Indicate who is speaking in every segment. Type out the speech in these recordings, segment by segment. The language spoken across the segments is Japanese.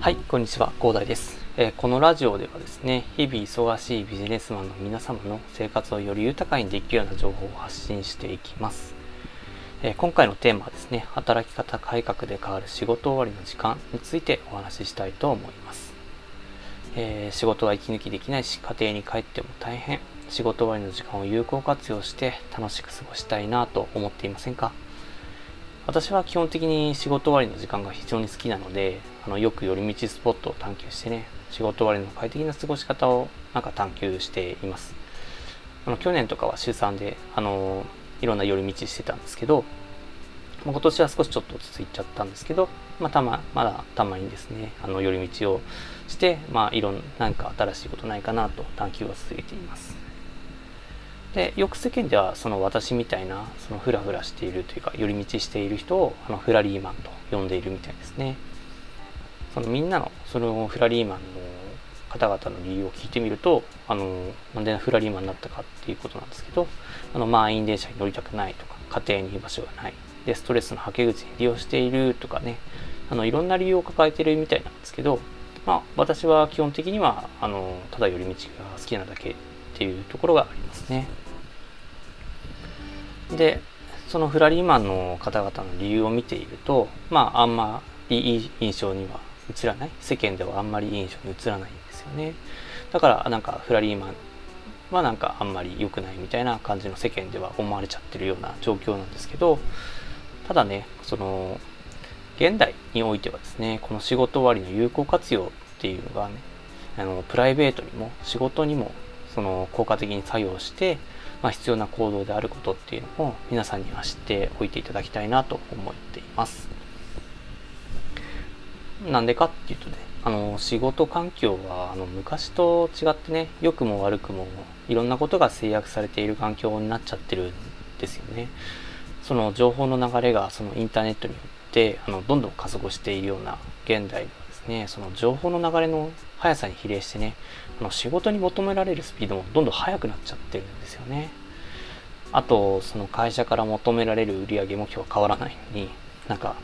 Speaker 1: はい、こんにちは、広大です、えー、このラジオではですね、日々忙しいビジネスマンの皆様の生活をより豊かにできるような情報を発信していきます。えー、今回のテーマはですね、働き方改革で変わる仕事終わりの時間についてお話ししたいと思います。えー、仕事は息抜きできないし、家庭に帰っても大変。仕事終わりの時間を有効活用して楽しく過ごしたいなと思っていませんか？私は基本的に仕事終わりの時間が非常に好きなので、あのよく寄り道スポットを探求してね、仕事終わりの快適な過ごし方をなんか探求しています。あの去年とかは週3で、あのいろんな寄り道してたんですけど、今年は少しちょっと落ち着いちゃったんですけど、まあ、たま、まだたまにですね、あの寄り道をして、まあ、いろんな何、か新しいことないかなと探求を続けています。でよく世間ではその私みたいなそのフラフラしているというか寄り道している人をあのフラリーマンと呼んでいるみたいですね。そのみんなのそのフラリーマンの方々の理由を聞いてみるとあのなんでフラリーマンになったかっていうことなんですけどあの満員電車に乗りたくないとか家庭に居場所がない。でストレスのはけ口に利用しているとかね。あのいろんな理由を抱えているみたいなんですけどまあ私は基本的にはあのただ寄り道が好きなだけっていうところがありますね。でそのフラリーマンの方々の理由を見ているとまああんまりいい印象には映らない世間ではあんまりいい印象に映らないんですよねだからなんかフラリーマンはなんかあんまり良くないみたいな感じの世間では思われちゃってるような状況なんですけどただねその現代においてはですねこの仕事終わりの有効活用っていうのがねあのプライベートにも仕事にもその効果的に作用して、まあ、必要な行動であることっていうのを皆さんには知っておいていただきたいなと思っています。なんでかっていうとね、あの仕事環境はあの昔と違ってね、良くも悪くもいろんなことが制約されている環境になっちゃってるんですよね。その情報の流れがそのインターネットによってあのどんどん加速しているような現代ですね、その情報の流れの速さに比例してね、あの仕事に求められるスピードもどんどん速くなっちゃってるんですよね。あと、その会社から求められる売上目標は変わらないのに、なんか、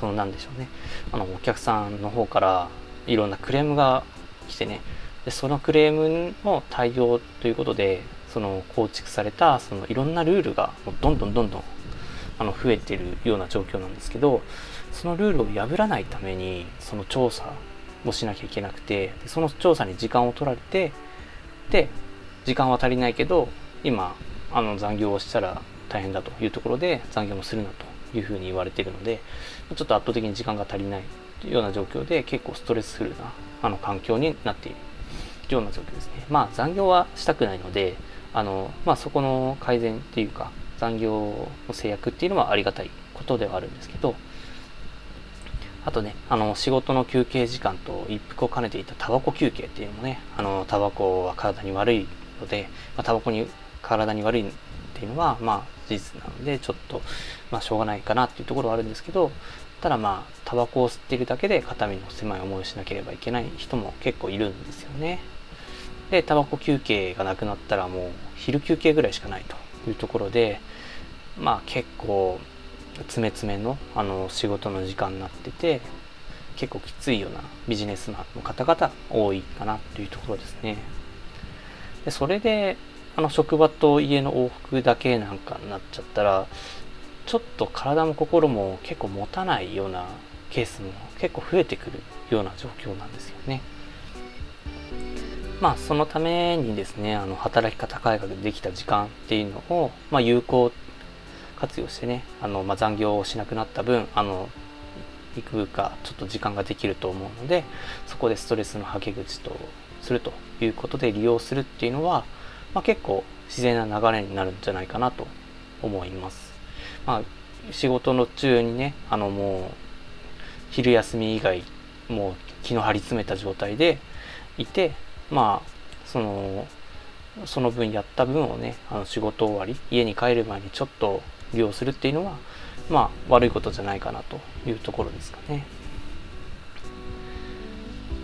Speaker 1: そのなんでしょうね、あのお客さんの方からいろんなクレームが来てね、でそのクレームの対応ということで、その構築されたそのいろんなルールがもうどんどんどんどんあの増えてるような状況なんですけどそのルールを破らないためにその調査をしなきゃいけなくてその調査に時間を取られてで時間は足りないけど今あの残業をしたら大変だというところで残業もするなというふうに言われているのでちょっと圧倒的に時間が足りないというような状況で結構ストレスフルなあの環境になっているような状況ですね。まあ残業はしたくないのであの、まあ、そこの改善っていうか残業の制約っていうのはありがたいことではあるんですけどあとね、あの、仕事の休憩時間と一服を兼ねていたタバコ休憩っていうのもね、あの、タバコは体に悪いので、まあ、タバコに、体に悪いっていうのは、まあ、事実なので、ちょっと、まあ、しょうがないかなっていうところはあるんですけど、ただまあ、タバコを吸っているだけで肩身の狭い思いをしなければいけない人も結構いるんですよね。で、タバコ休憩がなくなったらもう、昼休憩ぐらいしかないというところで、まあ結構、詰め詰めのあの仕事の時間になってて結構きついようなビジネスマンの方々多いかなというところですね。でそれであの職場と家の往復だけなんかになっちゃったらちょっと体も心も結構持たないようなケースも結構増えてくるような状況なんですよね。まあそのためにですねあの働き方改革でできた時間っていうのを、まあ、有効活用してね、あの、まあ、残業をしなくなった分、あの、幾分かちょっと時間ができると思うので、そこでストレスのはけ口とするということで利用するっていうのは、まあ、結構自然な流れになるんじゃないかなと思います。まあ、仕事の中にね、あのもう、昼休み以外、もう気の張り詰めた状態でいて、まあ、その、その分やった分をね、あの仕事終わり、家に帰る前にちょっと利用するっていうのは、まあ、悪いことじゃないかなというところですかね。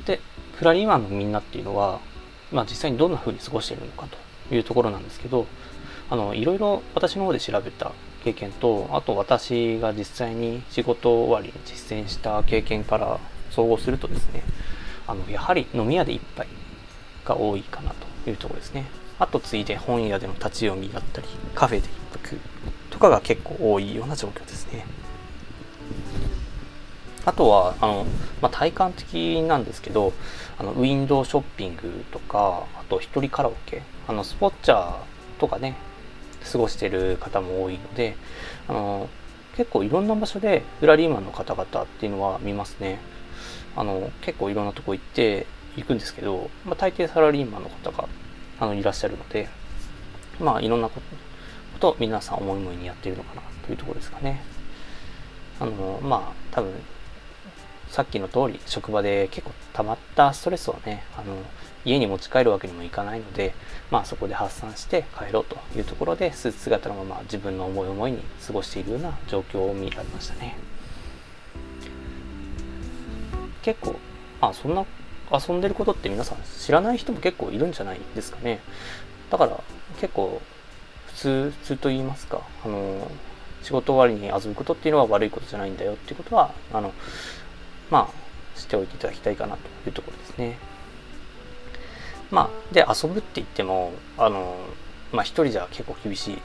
Speaker 1: で、フラリーマンのみんなっていうのは、まあ、実際にどんな風に過ごしているのかというところなんですけど、あの、いろいろ私の方で調べた経験と、あと私が実際に仕事終わりに実践した経験から総合するとですねあのやはり飲み屋で一杯が多いかなというところですねあと次いで本屋での立ち読みだったりカフェで一服とかが結構多いような状況ですね。あとはあの、まあ、体感的なんですけどあのウィンドウショッピングとかあと一人カラオケ。あのスポッチャーとかね過ごしてる方も多いのであの結構いろんな場所でフラリーマンの方々っていうのは見ますね。あの結構いろんなとこ行って行くんですけど、まあ、大抵サラリーマンの方があのいらっしゃるのでまあいろんなこと皆さん思い思いにやっているのかなというところですかね。あのまあ多分さっきの通り職場で結構溜まったストレスをねあの家に持ち帰るわけにもいかないので、まあ、そこで発散して帰ろうというところでスーツ姿のまま自分の思い思いに過ごしているような状況を見られましたね。結構まあそんな遊んでることって皆さん知らない人も結構いるんじゃないですかね。だから結構通普通と言いますかあの仕事終わりに遊ぶことっていうのは悪いことじゃないんだよっていうことはあのまあしておいていただきたいかなというところですね。まあで遊ぶって言ってもあのまあ一人じゃ結構厳しい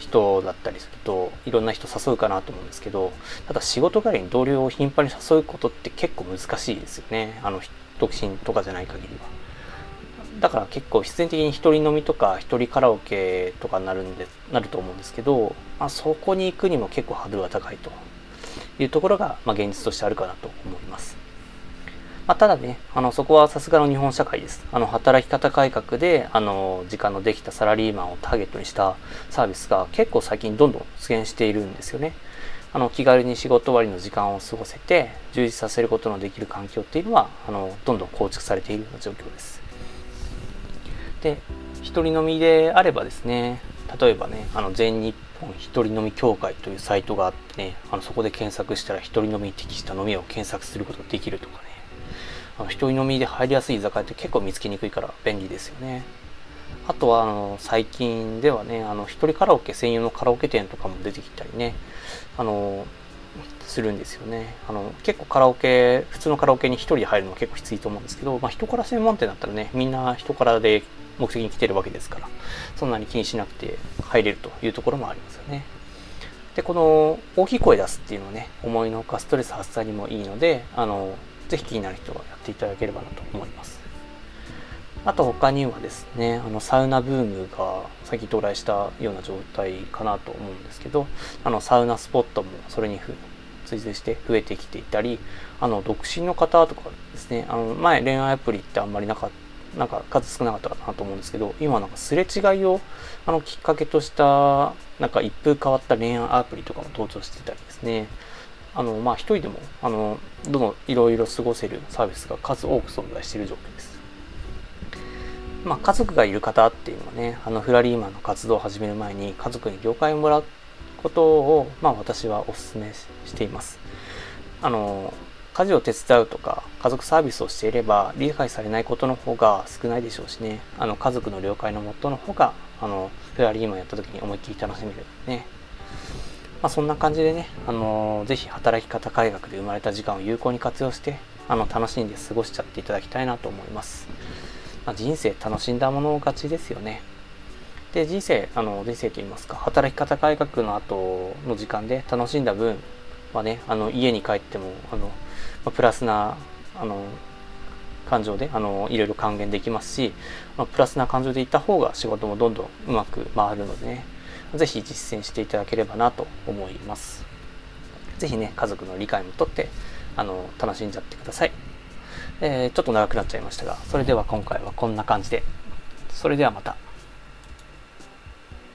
Speaker 1: 人だったりするといろんな人誘うかなと思うんですけどただ仕事帰りに同僚を頻繁に誘うことって結構難しいですよね。あの独身とかじゃない限りは。だから結構必然的に一人飲みとか一人カラオケとかになるんでなると思うんですけど、まあ、そこに行くにも結構ハードルが高いというところが、まあ、現実としてあるかなと思いますまあ、ただね、あの、そこはさすがの日本社会です。あの、働き方改革で、あの、時間のできたサラリーマンをターゲットにしたサービスが結構最近どんどん出現しているんですよね。あの、気軽に仕事終わりの時間を過ごせて、充実させることのできる環境っていうのは、あの、どんどん構築されているような状況です。で、一人飲みであればですね、例えばね、あの、全日本一人飲み協会というサイトがあってね、あの、そこで検索したら一人飲みに適した飲みを検索することができるとかね、あの一人飲みで入りやすい居酒屋って結構見つけにくいから便利ですよね。あとはあの最近ではね、あの一人カラオケ専用のカラオケ店とかも出てきたりね、あのするんですよね。あの結構カラオケ、普通のカラオケに一人で入るのは結構きついと思うんですけど、まあ人から専門店だったらね、みんな人からで目的に来てるわけですから、そんなに気にしなくて入れるというところもありますよね。で、この大きい声出すっていうのはね、思いのほかストレス発散にもいいので、あの、ぜひ気になる人はやっていただければなと思います。あと他にはですね、あのサウナブームが最近到来したような状態かなと思うんですけど、あのサウナスポットもそれに追随して増えてきていたり、あの独身の方とかですね、あの前恋愛アプリってあんまりなかっ、なんか数少なかったかなと思うんですけど、今なんかすれ違いをあのきっかけとしたなんか一風変わった恋愛アプリとかも登場してたりですね、あの、まあ、一人でも、あの、どの、いろいろ過ごせるサービスが数多く存在している状況です。まあ、家族がいる方っていうのはね、あの、フラリーマンの活動を始める前に家族に了解をもらうことを、まあ、私はお勧めしています。あの、家事を手伝うとか、家族サービスをしていれば、理解されないことの方が少ないでしょうしね、あの、家族の了解のもとの方が、あの、フラリーマンやった時に思いっきり楽しめるね。まあ、そんな感じでね、あのー、ぜひ働き方改革で生まれた時間を有効に活用して、あの、楽しんで過ごしちゃっていただきたいなと思います。まあ、人生楽しんだもの勝ちですよね。で、人生、あの、人生と言いますか、働き方改革の後の時間で楽しんだ分はね、あの、家に帰っても、あの、まあ、プラスな、あの、感情で、あの、いろいろ還元できますし、まあ、プラスな感情でいった方が仕事もどんどんうまく回るのでね、ぜひ実践していただければなと思います。ぜひね、家族の理解もとって、あの、楽しんじゃってください。えー、ちょっと長くなっちゃいましたが、それでは今回はこんな感じで。それではまた。